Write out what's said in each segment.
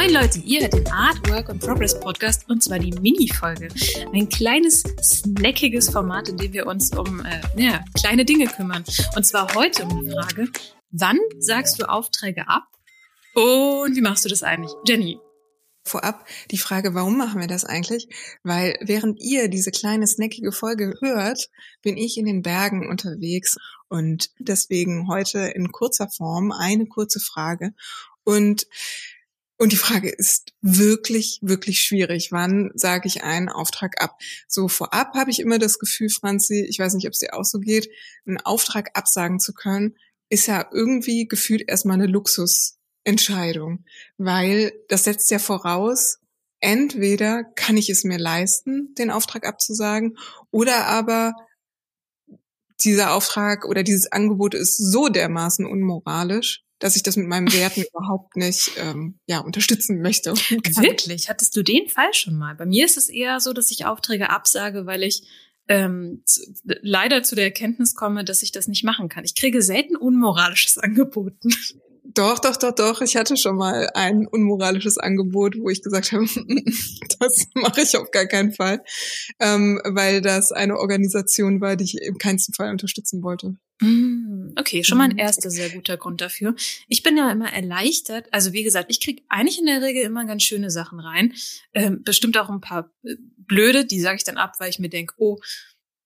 Moin Leute, ihr hört den Art, Work and Progress Podcast und zwar die Mini-Folge. Ein kleines, snackiges Format, in dem wir uns um äh, ja, kleine Dinge kümmern. Und zwar heute um die Frage, wann sagst du Aufträge ab und wie machst du das eigentlich? Jenny. Vorab die Frage, warum machen wir das eigentlich? Weil während ihr diese kleine snackige Folge hört, bin ich in den Bergen unterwegs und deswegen heute in kurzer Form eine kurze Frage. Und und die Frage ist wirklich, wirklich schwierig. Wann sage ich einen Auftrag ab? So vorab habe ich immer das Gefühl, Franzi, ich weiß nicht, ob es dir auch so geht, einen Auftrag absagen zu können, ist ja irgendwie gefühlt erstmal eine Luxusentscheidung, weil das setzt ja voraus, entweder kann ich es mir leisten, den Auftrag abzusagen, oder aber dieser Auftrag oder dieses Angebot ist so dermaßen unmoralisch, dass ich das mit meinen Werten überhaupt nicht ähm, ja, unterstützen möchte. Wirklich? Hattest du den Fall schon mal? Bei mir ist es eher so, dass ich Aufträge absage, weil ich ähm, leider zu der Erkenntnis komme, dass ich das nicht machen kann. Ich kriege selten unmoralisches angeboten. Doch, doch, doch, doch. Ich hatte schon mal ein unmoralisches Angebot, wo ich gesagt habe, das mache ich auf gar keinen Fall, ähm, weil das eine Organisation war, die ich im keinsten Fall unterstützen wollte. Mm, okay, schon mal ein mhm. erster sehr guter Grund dafür. Ich bin ja immer erleichtert. Also wie gesagt, ich kriege eigentlich in der Regel immer ganz schöne Sachen rein. Ähm, bestimmt auch ein paar äh, blöde, die sage ich dann ab, weil ich mir denke, oh,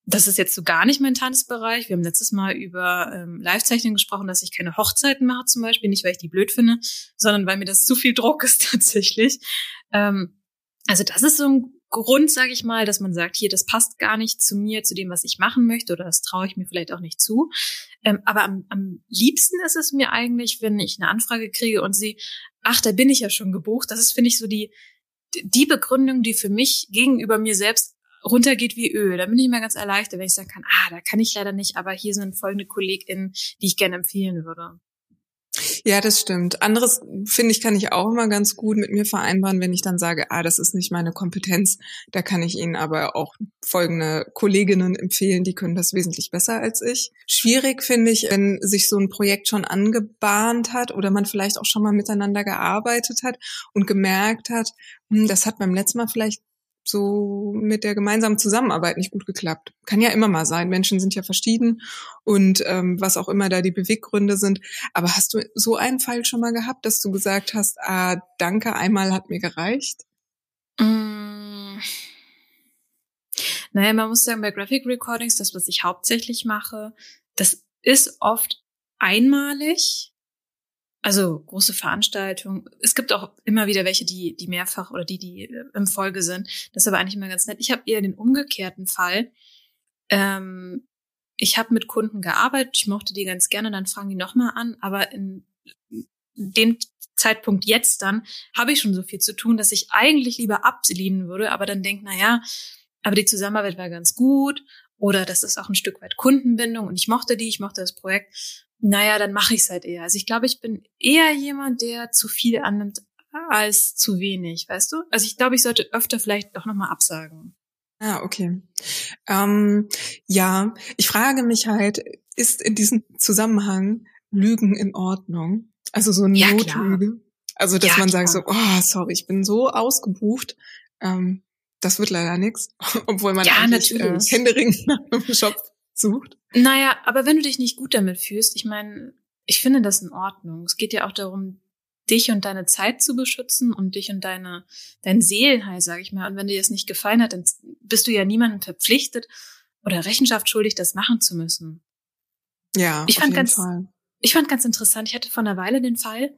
das ist jetzt so gar nicht mein Tanzbereich. Wir haben letztes Mal über ähm, Live-Zeichnen gesprochen, dass ich keine Hochzeiten mache zum Beispiel. Nicht, weil ich die blöd finde, sondern weil mir das zu viel Druck ist tatsächlich. Ähm, also das ist so ein Grund, sage ich mal, dass man sagt, hier, das passt gar nicht zu mir, zu dem, was ich machen möchte, oder das traue ich mir vielleicht auch nicht zu. Ähm, aber am, am liebsten ist es mir eigentlich, wenn ich eine Anfrage kriege und sie, ach, da bin ich ja schon gebucht. Das ist, finde ich, so die, die Begründung, die für mich gegenüber mir selbst runtergeht wie Öl. Da bin ich immer ganz erleichtert, wenn ich sagen kann, ah, da kann ich leider nicht, aber hier sind folgende KollegInnen, die ich gerne empfehlen würde. Ja, das stimmt. Anderes, finde ich, kann ich auch immer ganz gut mit mir vereinbaren, wenn ich dann sage, ah, das ist nicht meine Kompetenz. Da kann ich Ihnen aber auch folgende Kolleginnen empfehlen, die können das wesentlich besser als ich. Schwierig finde ich, wenn sich so ein Projekt schon angebahnt hat oder man vielleicht auch schon mal miteinander gearbeitet hat und gemerkt hat, hm, das hat beim letzten Mal vielleicht so mit der gemeinsamen Zusammenarbeit nicht gut geklappt. Kann ja immer mal sein. Menschen sind ja verschieden und ähm, was auch immer da die Beweggründe sind. Aber hast du so einen Fall schon mal gehabt, dass du gesagt hast, ah, danke, einmal hat mir gereicht? Mm. Naja, man muss sagen, bei Graphic Recordings, das, was ich hauptsächlich mache, das ist oft einmalig also große Veranstaltungen. Es gibt auch immer wieder welche, die, die mehrfach oder die, die äh, im Folge sind. Das ist aber eigentlich immer ganz nett. Ich habe eher den umgekehrten Fall. Ähm, ich habe mit Kunden gearbeitet, ich mochte die ganz gerne, dann fragen die nochmal an, aber in dem Zeitpunkt jetzt dann habe ich schon so viel zu tun, dass ich eigentlich lieber ablehnen würde, aber dann denke, na ja, aber die Zusammenarbeit war ganz gut oder das ist auch ein Stück weit Kundenbindung und ich mochte die, ich mochte das Projekt naja, dann mache ich es halt eher. Also ich glaube, ich bin eher jemand, der zu viel annimmt als zu wenig, weißt du? Also ich glaube, ich sollte öfter vielleicht doch nochmal absagen. Ah, okay. Ähm, ja, ich frage mich halt, ist in diesem Zusammenhang Lügen in Ordnung? Also so eine ja, Notlüge? Klar. Also, dass ja, man klar. sagt so, oh, sorry, ich bin so ausgebucht, ähm, das wird leider nichts, obwohl man ja, eigentlich äh, natürlich. äh, händeringend nach einem Job sucht. Naja, aber wenn du dich nicht gut damit fühlst, ich meine, ich finde das in Ordnung. Es geht ja auch darum, dich und deine Zeit zu beschützen und dich und deine, dein Seelenheil, sage ich mal. Und wenn dir das nicht gefallen hat, dann bist du ja niemandem verpflichtet oder Rechenschaft schuldig, das machen zu müssen. Ja, ich fand ganz, Fall. ich fand ganz interessant. Ich hatte vor einer Weile den Fall,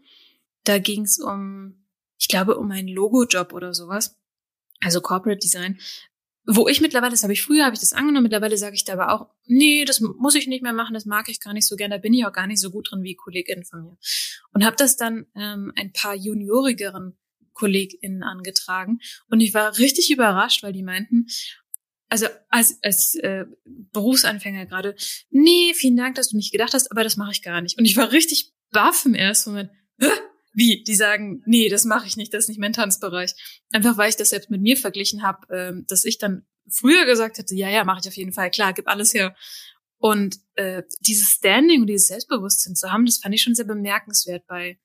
da ging es um, ich glaube, um einen Logo-Job oder sowas. Also Corporate Design, wo ich mittlerweile, das habe ich früher, habe ich das angenommen, mittlerweile sage ich da aber auch, nee, das muss ich nicht mehr machen, das mag ich gar nicht so gern, da bin ich auch gar nicht so gut drin wie Kolleginnen von mir. Und habe das dann ähm, ein paar juniorigeren KollegInnen angetragen und ich war richtig überrascht, weil die meinten, also als, als äh, Berufsanfänger gerade, nee, vielen Dank, dass du mich gedacht hast, aber das mache ich gar nicht. Und ich war richtig baff im ersten Moment. Wie, die sagen, nee, das mache ich nicht, das ist nicht mein Tanzbereich. Einfach weil ich das selbst mit mir verglichen habe, ähm, dass ich dann früher gesagt hätte, ja, ja, mache ich auf jeden Fall, klar, gib alles her. Und äh, dieses Standing und dieses Selbstbewusstsein zu haben, das fand ich schon sehr bemerkenswert bei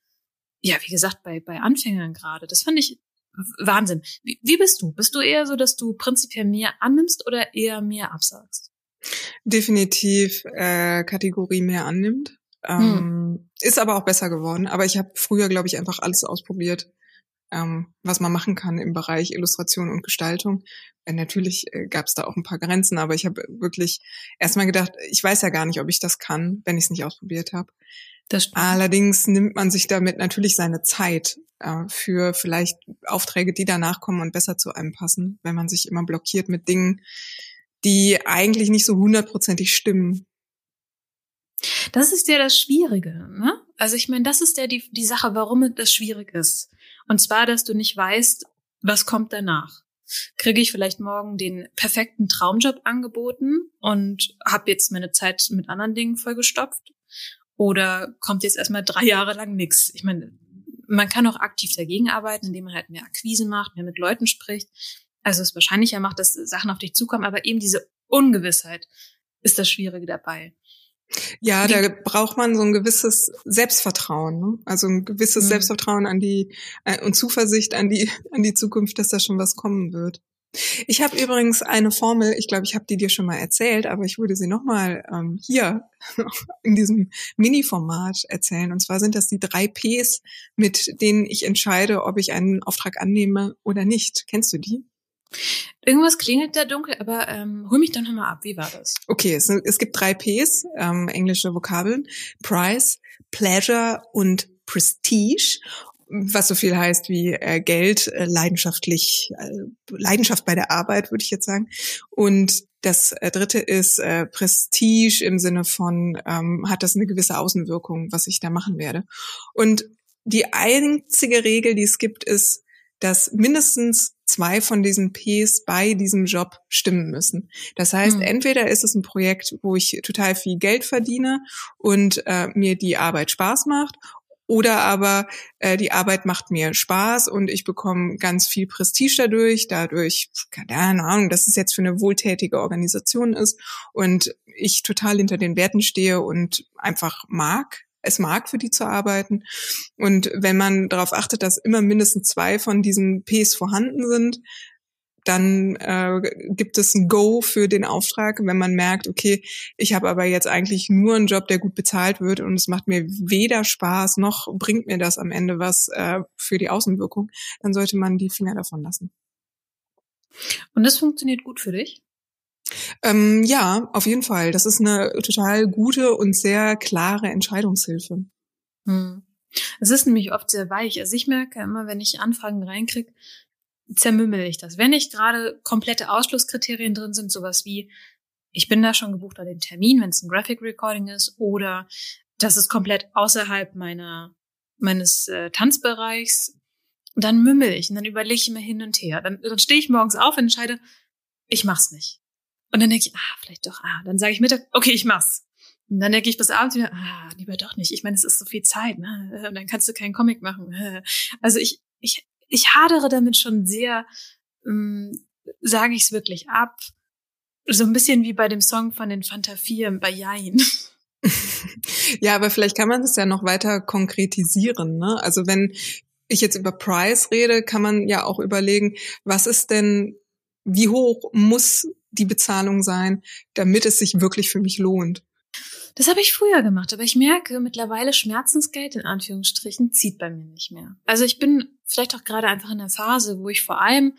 ja, wie gesagt, bei, bei Anfängern gerade. Das fand ich Wahnsinn. Wie, wie bist du? Bist du eher so, dass du prinzipiell mehr annimmst oder eher mehr absagst? Definitiv äh, Kategorie mehr annimmt. Ähm, hm. Ist aber auch besser geworden. Aber ich habe früher, glaube ich, einfach alles ausprobiert, ähm, was man machen kann im Bereich Illustration und Gestaltung. Äh, natürlich äh, gab es da auch ein paar Grenzen, aber ich habe wirklich erstmal gedacht, ich weiß ja gar nicht, ob ich das kann, wenn ich es nicht ausprobiert habe. Allerdings nimmt man sich damit natürlich seine Zeit äh, für vielleicht Aufträge, die danach kommen und besser zu einem passen, wenn man sich immer blockiert mit Dingen, die eigentlich nicht so hundertprozentig stimmen. Das ist ja das Schwierige, ne? Also ich meine, das ist ja die, die Sache, warum das schwierig ist. Und zwar, dass du nicht weißt, was kommt danach. Kriege ich vielleicht morgen den perfekten Traumjob angeboten und habe jetzt meine Zeit mit anderen Dingen vollgestopft? Oder kommt jetzt erstmal drei Jahre lang nichts? Ich meine, man kann auch aktiv dagegen arbeiten, indem man halt mehr Akquise macht, mehr mit Leuten spricht. Also es wahrscheinlicher macht, dass Sachen auf dich zukommen, aber eben diese Ungewissheit ist das Schwierige dabei. Ja, da braucht man so ein gewisses Selbstvertrauen, ne? also ein gewisses mhm. Selbstvertrauen an die äh, und Zuversicht an die an die Zukunft, dass da schon was kommen wird. Ich habe übrigens eine Formel, ich glaube, ich habe die dir schon mal erzählt, aber ich würde sie nochmal ähm, hier in diesem Mini-Format erzählen. Und zwar sind das die drei Ps, mit denen ich entscheide, ob ich einen Auftrag annehme oder nicht. Kennst du die? Irgendwas klingelt da dunkel, aber ähm, hol mich doch nochmal ab. Wie war das? Okay, es, es gibt drei Ps, ähm, englische Vokabeln. Price, Pleasure und Prestige was so viel heißt wie äh, Geld, äh, leidenschaftlich, äh, Leidenschaft bei der Arbeit, würde ich jetzt sagen. Und das äh, dritte ist äh, Prestige im Sinne von, ähm, hat das eine gewisse Außenwirkung, was ich da machen werde. Und die einzige Regel, die es gibt, ist, dass mindestens zwei von diesen Ps bei diesem Job stimmen müssen. Das heißt, mhm. entweder ist es ein Projekt, wo ich total viel Geld verdiene und äh, mir die Arbeit Spaß macht, oder aber äh, die Arbeit macht mir Spaß und ich bekomme ganz viel Prestige dadurch, dadurch, keine Ahnung, dass es jetzt für eine wohltätige Organisation ist und ich total hinter den Werten stehe und einfach mag, es mag, für die zu arbeiten. Und wenn man darauf achtet, dass immer mindestens zwei von diesen Ps vorhanden sind, dann äh, gibt es ein Go für den Auftrag, wenn man merkt, okay, ich habe aber jetzt eigentlich nur einen Job, der gut bezahlt wird und es macht mir weder Spaß noch bringt mir das am Ende was äh, für die Außenwirkung, dann sollte man die Finger davon lassen. Und das funktioniert gut für dich? Ähm, ja, auf jeden Fall. Das ist eine total gute und sehr klare Entscheidungshilfe. Hm. Es ist nämlich oft sehr weich. Also ich merke immer, wenn ich Anfragen reinkriege, zermümmel ich das. Wenn nicht gerade komplette Ausschlusskriterien drin sind, sowas wie, ich bin da schon gebucht an den Termin, wenn es ein Graphic Recording ist, oder das ist komplett außerhalb meiner, meines äh, Tanzbereichs, dann mümmel ich und dann überlege ich immer hin und her. Dann, dann stehe ich morgens auf und entscheide, ich mach's nicht. Und dann denke ich, ah, vielleicht doch, ah, dann sage ich Mittag, okay, ich mach's. Und dann denke ich bis abends wieder, ah, lieber doch nicht. Ich meine, es ist so viel Zeit, ne? Und dann kannst du keinen Comic machen. Also ich, ich ich hadere damit schon sehr, ähm, sage ich es wirklich ab. So ein bisschen wie bei dem Song von den Fanta 4 bei Jain. ja, aber vielleicht kann man das ja noch weiter konkretisieren. Ne? Also wenn ich jetzt über Price rede, kann man ja auch überlegen, was ist denn, wie hoch muss die Bezahlung sein, damit es sich wirklich für mich lohnt? Das habe ich früher gemacht, aber ich merke, mittlerweile Schmerzensgeld in Anführungsstrichen zieht bei mir nicht mehr. Also ich bin vielleicht auch gerade einfach in der Phase, wo ich vor allem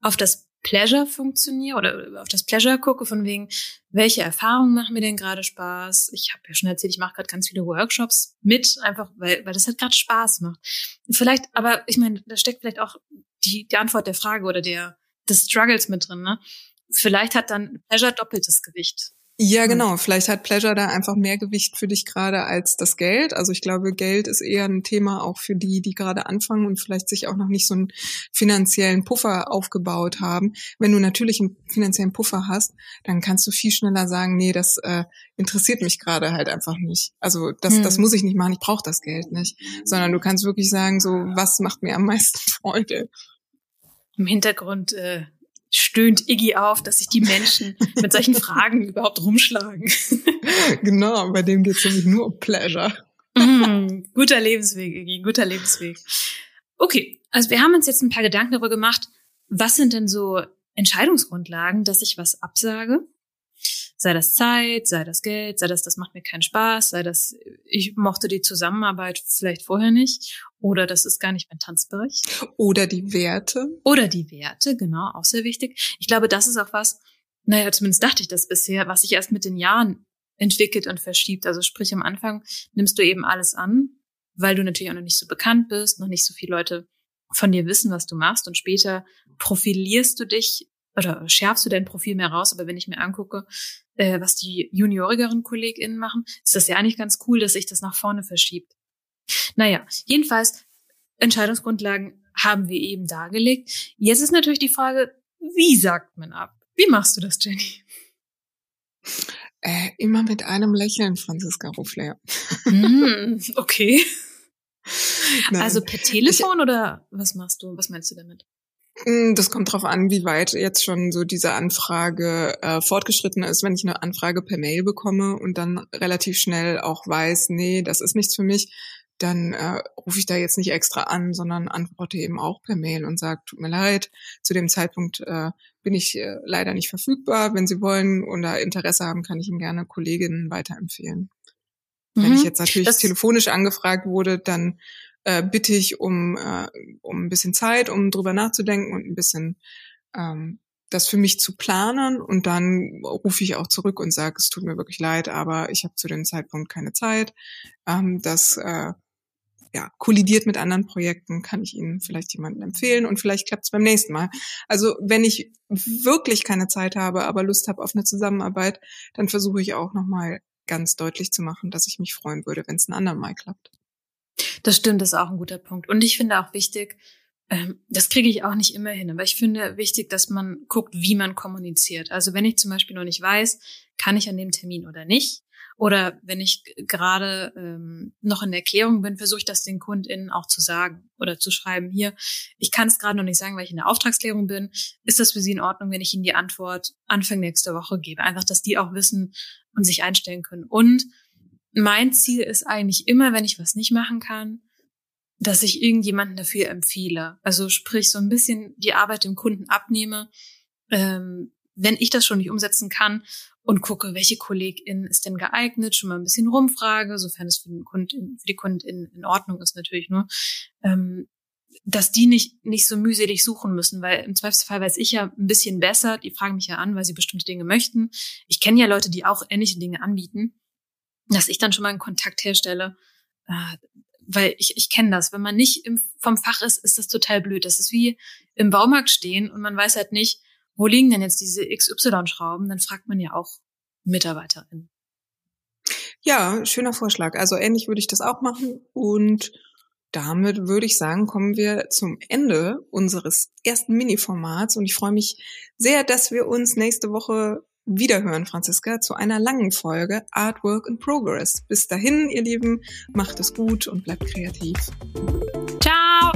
auf das Pleasure funktioniere oder auf das Pleasure gucke, von wegen, welche Erfahrungen machen mir denn gerade Spaß? Ich habe ja schon erzählt, ich mache gerade ganz viele Workshops mit, einfach weil, weil das halt gerade Spaß macht. Vielleicht, aber ich meine, da steckt vielleicht auch die, die Antwort der Frage oder der des Struggles mit drin. Ne? Vielleicht hat dann Pleasure doppeltes Gewicht. Ja, genau. Vielleicht hat Pleasure da einfach mehr Gewicht für dich gerade als das Geld. Also ich glaube, Geld ist eher ein Thema auch für die, die gerade anfangen und vielleicht sich auch noch nicht so einen finanziellen Puffer aufgebaut haben. Wenn du natürlich einen finanziellen Puffer hast, dann kannst du viel schneller sagen, nee, das äh, interessiert mich gerade halt einfach nicht. Also das, hm. das muss ich nicht machen, ich brauche das Geld nicht. Sondern du kannst wirklich sagen, so, was macht mir am meisten Freude? Im Hintergrund äh, stöhnt Iggy auf, dass sich die Menschen mit solchen Fragen überhaupt rumschlagen. genau, bei dem geht es nämlich nur um Pleasure. mm, guter Lebensweg, Iggy, guter Lebensweg. Okay, also wir haben uns jetzt ein paar Gedanken darüber gemacht, was sind denn so Entscheidungsgrundlagen, dass ich was absage? Sei das Zeit, sei das Geld, sei das, das macht mir keinen Spaß, sei das, ich mochte die Zusammenarbeit vielleicht vorher nicht oder das ist gar nicht mein Tanzbereich. Oder die Werte. Oder die Werte, genau, auch sehr wichtig. Ich glaube, das ist auch was, naja, zumindest dachte ich das bisher, was sich erst mit den Jahren entwickelt und verschiebt. Also sprich, am Anfang nimmst du eben alles an, weil du natürlich auch noch nicht so bekannt bist, noch nicht so viele Leute von dir wissen, was du machst und später profilierst du dich oder schärfst du dein Profil mehr raus. Aber wenn ich mir angucke, äh, was die juniorigeren KollegInnen machen, ist das ja eigentlich ganz cool, dass sich das nach vorne verschiebt. Naja, jedenfalls, Entscheidungsgrundlagen haben wir eben dargelegt. Jetzt ist natürlich die Frage, wie sagt man ab? Wie machst du das, Jenny? Äh, immer mit einem Lächeln, Franziska Ruffler. mm, okay. Nein. Also per Telefon ich, oder was machst du? Was meinst du damit? Hm, das kommt drauf an, wie weit jetzt schon so diese Anfrage äh, fortgeschritten ist. Wenn ich eine Anfrage per Mail bekomme und dann relativ schnell auch weiß, nee, das ist nichts für mich, dann äh, rufe ich da jetzt nicht extra an, sondern antworte eben auch per Mail und sage, tut mir leid, zu dem Zeitpunkt äh, bin ich äh, leider nicht verfügbar. Wenn Sie wollen oder Interesse haben, kann ich Ihnen gerne Kolleginnen weiterempfehlen. Mhm. Wenn ich mhm. jetzt natürlich das telefonisch angefragt wurde, dann äh, bitte ich um, äh, um ein bisschen Zeit, um drüber nachzudenken und ein bisschen ähm, das für mich zu planen und dann rufe ich auch zurück und sage, es tut mir wirklich leid, aber ich habe zu dem Zeitpunkt keine Zeit. Ähm, das äh, ja, kollidiert mit anderen Projekten, kann ich Ihnen vielleicht jemanden empfehlen und vielleicht klappt es beim nächsten Mal. Also wenn ich wirklich keine Zeit habe, aber Lust habe auf eine Zusammenarbeit, dann versuche ich auch nochmal ganz deutlich zu machen, dass ich mich freuen würde, wenn es ein andermal klappt. Das stimmt, das ist auch ein guter Punkt. Und ich finde auch wichtig, ähm, das kriege ich auch nicht immer hin, aber ich finde wichtig, dass man guckt, wie man kommuniziert. Also wenn ich zum Beispiel noch nicht weiß, kann ich an dem Termin oder nicht, oder wenn ich gerade ähm, noch in der Erklärung bin, versuche ich das den KundInnen auch zu sagen oder zu schreiben. Hier, ich kann es gerade noch nicht sagen, weil ich in der Auftragsklärung bin. Ist das für Sie in Ordnung, wenn ich Ihnen die Antwort Anfang nächster Woche gebe? Einfach, dass die auch wissen und sich einstellen können. Und mein Ziel ist eigentlich immer, wenn ich was nicht machen kann, dass ich irgendjemanden dafür empfehle. Also sprich, so ein bisschen die Arbeit dem Kunden abnehme, ähm, wenn ich das schon nicht umsetzen kann und gucke, welche Kollegin ist denn geeignet, schon mal ein bisschen rumfrage, sofern es für, den Kunden, für die Kundin in Ordnung ist natürlich nur, ähm, dass die nicht, nicht so mühselig suchen müssen, weil im Zweifelsfall weiß ich ja ein bisschen besser, die fragen mich ja an, weil sie bestimmte Dinge möchten. Ich kenne ja Leute, die auch ähnliche Dinge anbieten dass ich dann schon mal einen Kontakt herstelle. Äh, weil ich, ich kenne das. Wenn man nicht im, vom Fach ist, ist das total blöd. Das ist wie im Baumarkt stehen und man weiß halt nicht, wo liegen denn jetzt diese XY-Schrauben? Dann fragt man ja auch MitarbeiterInnen. Ja, schöner Vorschlag. Also ähnlich würde ich das auch machen. Und damit würde ich sagen, kommen wir zum Ende unseres ersten Mini-Formats. Und ich freue mich sehr, dass wir uns nächste Woche Wiederhören, Franziska, zu einer langen Folge Artwork in Progress. Bis dahin, ihr Lieben, macht es gut und bleibt kreativ. Ciao!